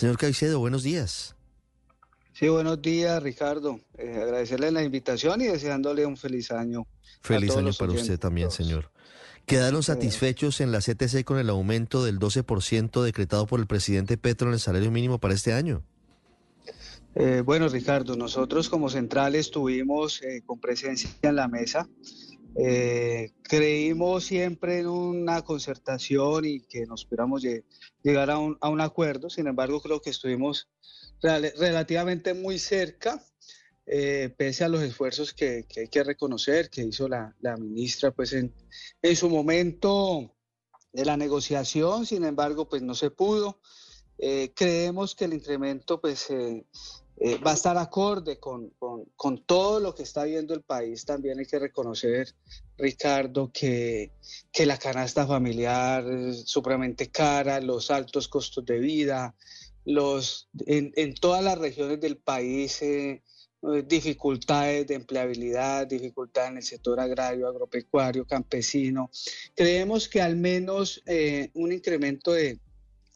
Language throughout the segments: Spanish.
Señor Caicedo, buenos días. Sí, buenos días, Ricardo. Eh, agradecerle la invitación y deseándole un feliz año. Feliz año para usted también, señor. ¿Quedaron satisfechos en la CTC con el aumento del 12% decretado por el presidente Petro en el salario mínimo para este año? Eh, bueno, Ricardo, nosotros como central estuvimos eh, con presencia en la mesa. Eh, creímos siempre en una concertación y que nos pudiéramos llegar a un, acuerdo. Sin embargo, creo que estuvimos relativamente muy cerca, pese a los esfuerzos que, hay que reconocer que hizo la, la ministra, pues en, en su momento de la negociación. Sin embargo, pues no se pudo. Eh, creemos que el incremento pues, eh, eh, va a estar acorde con, con, con, todo lo que está viendo el país. También hay que reconocer, Ricardo, que, que la canasta familiar es supremamente cara, los altos costos de vida, los, en, en todas las regiones del país dificultades de empleabilidad, dificultades en el sector agrario, agropecuario, campesino. Creemos que al menos un incremento de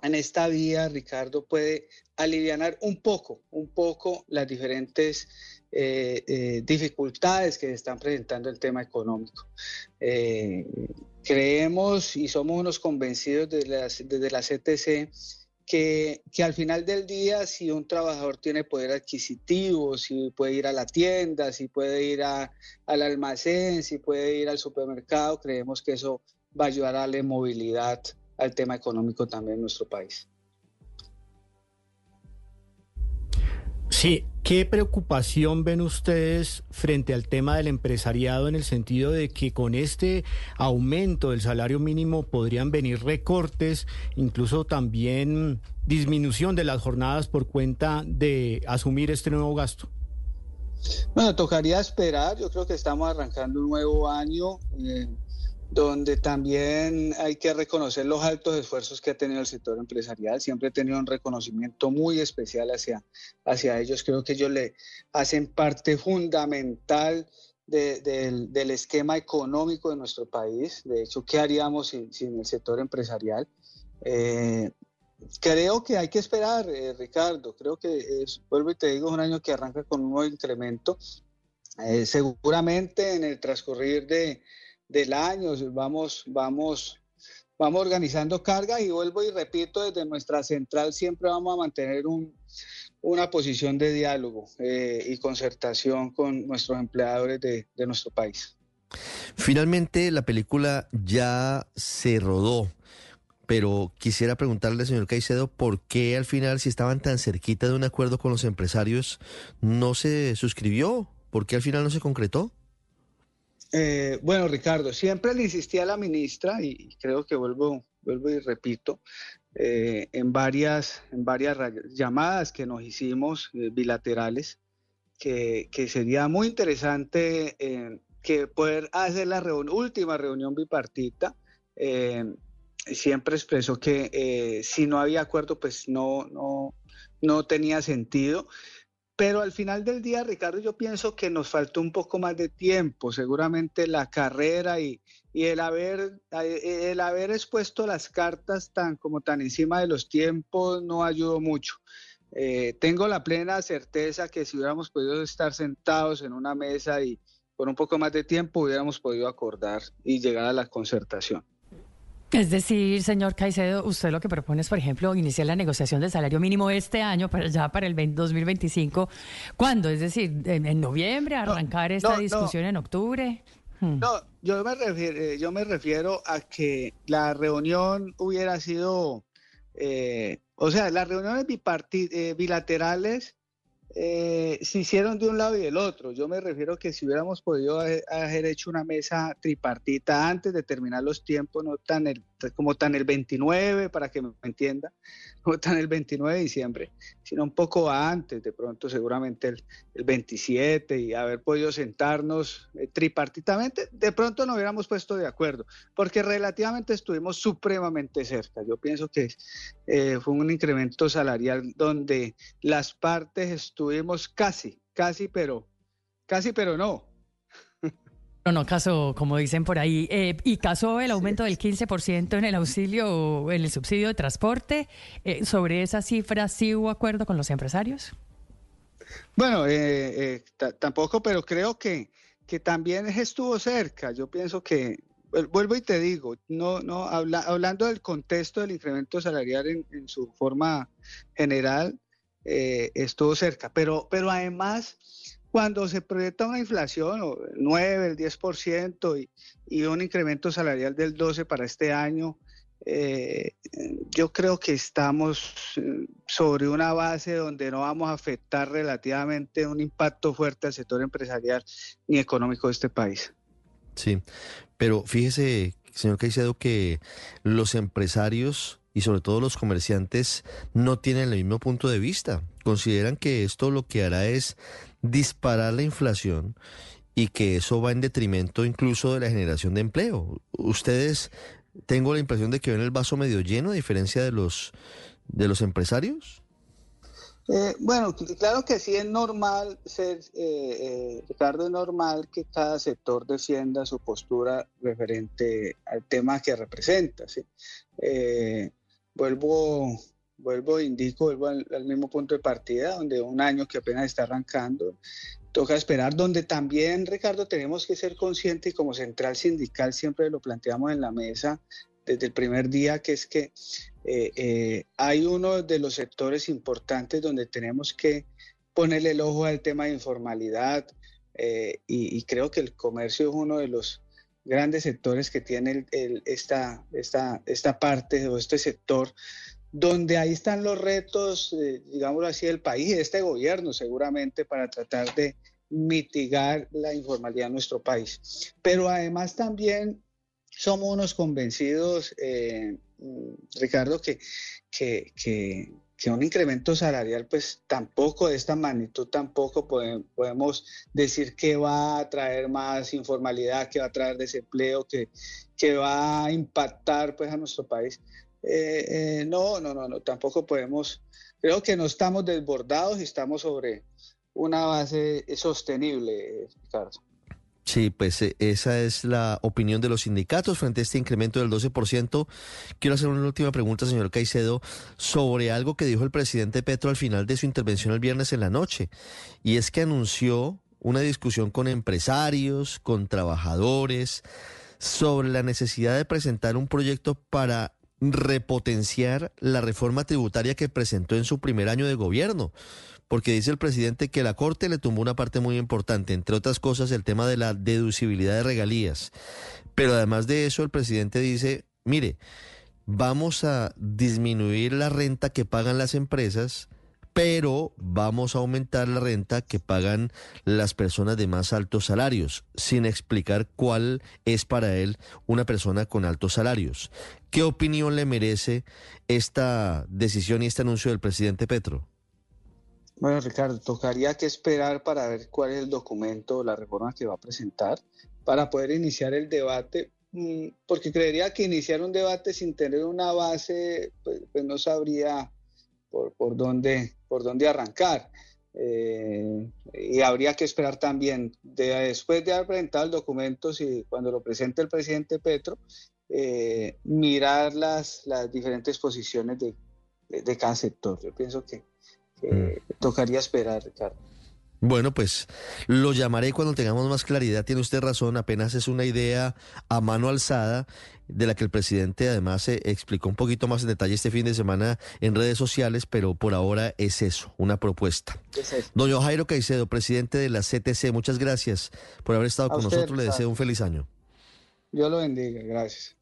en esta vía, Ricardo, puede aliviar un poco, un poco las diferentes eh, eh, dificultades que están presentando el tema económico. Eh, creemos y somos unos convencidos desde la, CTC que, que, al final del día, si un trabajador tiene poder adquisitivo, si puede ir a la tienda, si puede ir al almacén, si puede ir al supermercado, creemos que eso va a ayudar a la movilidad al tema económico también en nuestro país. Sí, ¿qué preocupación ven ustedes frente al tema del empresariado en el sentido de que con este aumento del salario mínimo podrían venir recortes, incluso también disminución de las jornadas por cuenta de asumir este nuevo gasto? Bueno, tocaría esperar, yo creo que estamos arrancando un nuevo año. Eh, donde también hay que reconocer los altos esfuerzos que ha tenido el sector empresarial. Siempre he tenido un reconocimiento muy especial hacia, hacia ellos. Creo que ellos le hacen parte fundamental del esquema económico de nuestro país. De hecho, ¿qué haríamos sin, el sector empresarial? Eh, creo que hay que esperar, eh, Ricardo. Creo que, es, vuelvo y te digo, un año que arranca con un nuevo incremento. Eh, seguramente en el transcurrir de del año, vamos, vamos, vamos organizando cargas y vuelvo y repito, desde nuestra central siempre vamos a mantener un, una posición de diálogo eh, y concertación con nuestros empleadores de, de nuestro país. Finalmente, la película ya se rodó. Pero quisiera preguntarle, señor Caicedo, ¿por qué al final, si estaban tan cerquita de un acuerdo con los empresarios, no se suscribió? ¿Por qué al final no se concretó? Eh, bueno, Ricardo, siempre le insistí a la ministra y creo que vuelvo, vuelvo y repito, eh, en, varias, en varias llamadas que nos hicimos eh, bilaterales, que, sería muy interesante que poder hacer la última reunión bipartita. siempre expresó que si no había acuerdo, pues no, no, no tenía sentido. Pero al final del día, Ricardo, yo pienso que nos faltó un poco más de tiempo. Seguramente la carrera y, el, haber, el haber expuesto las cartas tan como tan encima de los tiempos no ayudó mucho. Eh, tengo la plena certeza que si hubiéramos podido estar sentados en una mesa y con un poco más de tiempo hubiéramos podido acordar y llegar a la concertación. Es decir, señor Caicedo, usted lo que propone es, por ejemplo, iniciar la negociación del salario mínimo este año, pero ya para el 2025. ¿Cuándo? Es decir, en, noviembre, arrancar esta discusión en octubre. Hmm. No, yo me, refiero, eh, yo me refiero a que la reunión hubiera sido, eh, o sea, las reuniones eh, bilaterales eh, se hicieron de un lado y del otro. Yo me refiero que si hubiéramos podido haber hecho una mesa tripartita antes de terminar los tiempos, no tan el, como tan el 29, para que me entienda, no tan el 29 de diciembre, sino un poco antes, de pronto seguramente el, 27, y haber podido sentarnos eh, tripartitamente, de pronto no hubiéramos puesto de acuerdo, porque relativamente estuvimos supremamente cerca. Yo pienso que eh, fue un incremento salarial donde las partes estuvimos casi, casi, pero, casi, pero no. No, no, caso, como dicen por ahí, eh, y caso el aumento del 15% en el auxilio, en el subsidio de transporte, eh, ¿sobre esa cifra sí hubo acuerdo con los empresarios? Bueno, eh, tampoco, pero creo que, que también estuvo cerca. Yo pienso que, vuelvo y te digo, no, no, hablando del contexto del incremento salarial en, en su forma general, estuvo cerca, pero, pero además cuando se proyecta una inflación, 9, el 10% y, y un incremento salarial del 12% para este año, eh, yo creo que estamos eh, sobre una base donde no vamos a afectar relativamente un impacto fuerte al sector empresarial ni económico de este país. Sí, pero fíjese, señor Caicedo, que los empresarios y sobre todo los comerciantes no tienen el mismo punto de vista. Consideran que esto lo que hará es disparar la inflación y que eso va en detrimento incluso de la generación de empleo. Ustedes, tengo la impresión de que ven el vaso medio lleno a diferencia de los, de los empresarios. Eh, bueno, claro que sí es normal, ser, eh, eh, Ricardo, es normal que cada sector defienda su postura referente al tema que representa. ¿sí? vuelvo vuelvo, indico, vuelvo al, mismo punto de partida, donde un año que apenas está arrancando, toca esperar, donde también, Ricardo, tenemos que ser conscientes y como central sindical siempre lo planteamos en la mesa desde el primer día, que es que eh, eh, hay uno de los sectores importantes donde tenemos que ponerle el ojo al tema de informalidad eh, y, creo que el comercio es uno de los grandes sectores que tiene esta, esta, esta parte o este sector donde ahí están los retos, eh, digámoslo así, del país y de este gobierno seguramente para tratar de mitigar la informalidad en nuestro país. Pero además también somos unos convencidos, eh, Ricardo, que, que, que, un incremento salarial, pues tampoco de esta magnitud, tampoco podemos decir que va a traer más informalidad, que va a traer desempleo, que, que va a impactar pues a nuestro país. Eh, eh, no, no, no, no, tampoco podemos, creo que no estamos desbordados y estamos sobre una base sostenible, Ricardo. Sí, pues eh, esa es la opinión de los sindicatos frente a este incremento del 12%. Quiero hacer una última pregunta, señor Caicedo, sobre algo que dijo el presidente Petro al final de su intervención el viernes en la noche, y es que anunció una discusión con empresarios, con trabajadores, sobre la necesidad de presentar un proyecto para repotenciar la reforma tributaria que presentó en su primer año de gobierno, porque dice el presidente que la Corte le tumbó una parte muy importante, entre otras cosas el tema de la deducibilidad de regalías. Pero además de eso, el presidente dice, mire, vamos a disminuir la renta que pagan las empresas pero vamos a aumentar la renta que pagan las personas de más altos salarios, sin explicar cuál es para él una persona con altos salarios. ¿Qué opinión le merece esta decisión y este anuncio del presidente Petro? Bueno, Ricardo, tocaría que esperar para ver cuál es el documento, la reforma que va a presentar, para poder iniciar el debate, mm, porque creería que iniciar un debate sin tener una base, pues, pues no sabría por, por, dónde, por dónde arrancar. Eh, y habría que esperar también, después de haber presentado el documento, si cuando lo presente el presidente Petro, eh, mirar las, las diferentes posiciones de, de, cada sector. Yo pienso que, mm. tocaría esperar, Ricardo. Bueno, pues lo llamaré cuando tengamos más claridad. Tiene usted razón, apenas es una idea a mano alzada de la que el presidente además se explicó un poquito más en detalle este fin de semana en redes sociales, pero por ahora es eso, una propuesta. Doña Jairo Caicedo, presidente de la CTC, muchas gracias por haber estado con nosotros. Le deseo un feliz año. Dios lo bendiga, gracias.